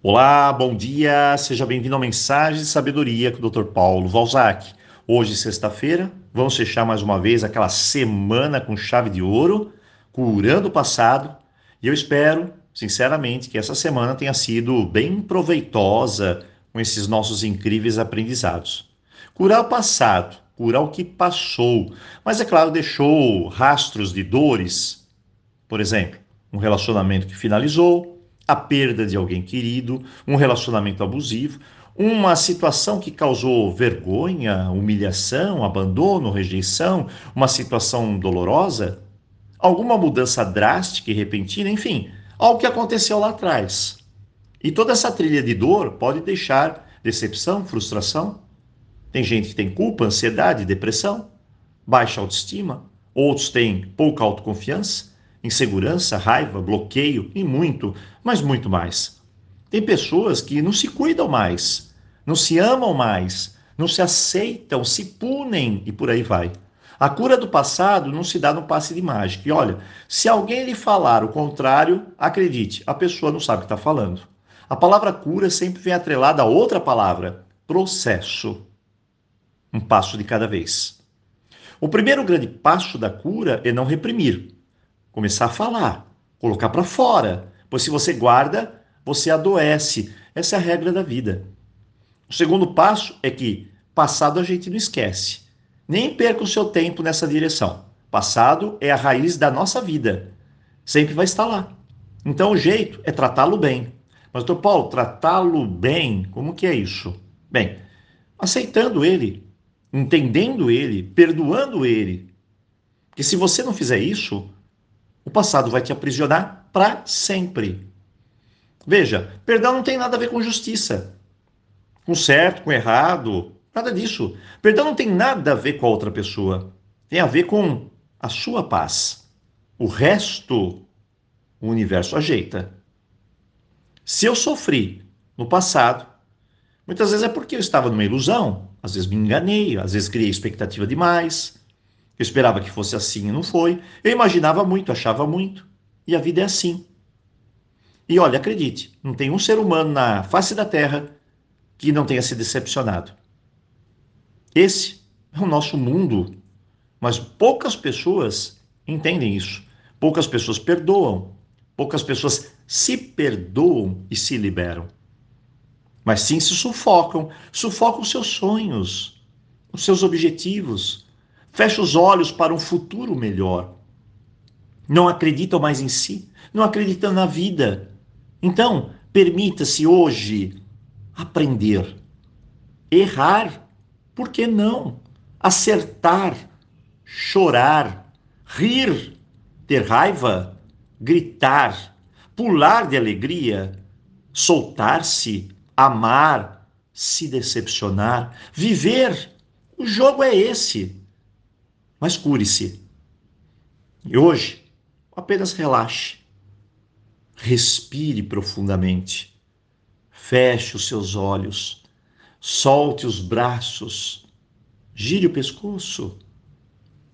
Olá, bom dia, seja bem-vindo ao Mensagem de Sabedoria com o Dr. Paulo Valzac. Hoje, sexta-feira, vamos fechar mais uma vez aquela semana com chave de ouro, curando o passado, e eu espero, sinceramente, que essa semana tenha sido bem proveitosa com esses nossos incríveis aprendizados. Curar o passado, curar o que passou, mas é claro, deixou rastros de dores, por exemplo, um relacionamento que finalizou, a perda de alguém querido, um relacionamento abusivo, uma situação que causou vergonha, humilhação, abandono, rejeição, uma situação dolorosa, alguma mudança drástica e repentina, enfim, algo que aconteceu lá atrás. E toda essa trilha de dor pode deixar decepção, frustração. Tem gente que tem culpa, ansiedade, depressão, baixa autoestima, outros têm pouca autoconfiança, insegurança, raiva, bloqueio e muito, mas muito mais. Tem pessoas que não se cuidam mais, não se amam mais, não se aceitam, se punem e por aí vai. A cura do passado não se dá no passe de mágica. E olha, se alguém lhe falar o contrário, acredite, a pessoa não sabe o que está falando. A palavra cura sempre vem atrelada a outra palavra, processo. Um passo de cada vez. O primeiro grande passo da cura é não reprimir, começar a falar, colocar para fora. Pois se você guarda, você adoece. Essa é a regra da vida. O segundo passo é que passado a gente não esquece. Nem perca o seu tempo nessa direção. Passado é a raiz da nossa vida. Sempre vai estar lá. Então o jeito é tratá-lo bem. Mas, doutor Paulo, tratá-lo bem, como que é isso? Bem, aceitando ele, entendendo ele, perdoando ele. Porque se você não fizer isso, o passado vai te aprisionar para sempre. Veja, perdão não tem nada a ver com justiça, com certo, com errado, nada disso. Perdão não tem nada a ver com a outra pessoa, tem a ver com a sua paz. O resto, o universo ajeita. Se eu sofri no passado, muitas vezes é porque eu estava numa ilusão, às vezes me enganei, às vezes criei expectativa demais, eu esperava que fosse assim e não foi. Eu imaginava muito, achava muito. E a vida é assim. E olha, acredite, não tem um ser humano na face da Terra que não tenha se decepcionado. Esse é o nosso mundo. Mas poucas pessoas entendem isso. Poucas pessoas perdoam. Poucas pessoas se perdoam e se liberam. Mas sim se sufocam. Sufocam os seus sonhos, os seus objetivos, fecha os olhos para um futuro melhor. Não acreditam mais em si, não acreditam na vida. Então, permita-se hoje aprender, errar, por que não? Acertar, chorar, rir, ter raiva, gritar, pular de alegria, soltar-se, amar, se decepcionar, viver. O jogo é esse mas cure-se. E hoje, apenas relaxe. Respire profundamente. Feche os seus olhos. Solte os braços. Gire o pescoço.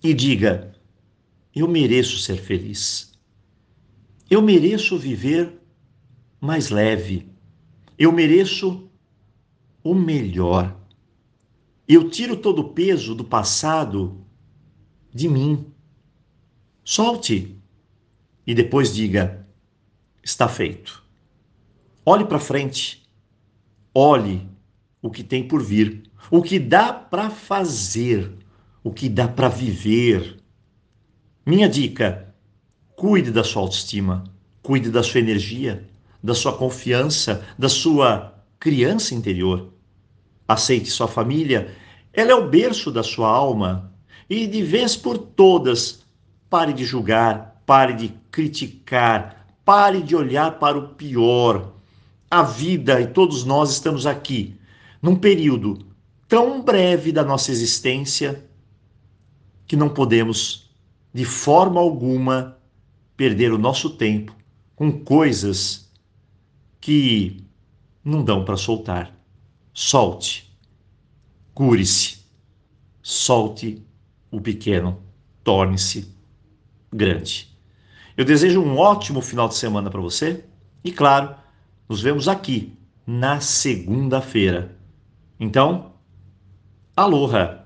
E diga: Eu mereço ser feliz. Eu mereço viver mais leve. Eu mereço o melhor. Eu tiro todo o peso do passado de mim. Solte e depois diga: está feito. Olhe para frente. Olhe o que tem por vir, o que dá para fazer, o que dá para viver. Minha dica: cuide da sua autoestima, cuide da sua energia, da sua confiança, da sua criança interior. Aceite sua família, ela é o berço da sua alma, e de vez por todas, pare de julgar, pare de criticar, pare de olhar para o pior. A vida e todos nós estamos aqui num período tão breve da nossa existência que não podemos, de forma alguma, perder o nosso tempo com coisas que não dão para soltar. Solte, cure-se, solte o pequeno torne-se grande. Eu desejo um ótimo final de semana para você e, claro, nos vemos aqui na segunda-feira. Então, aloha!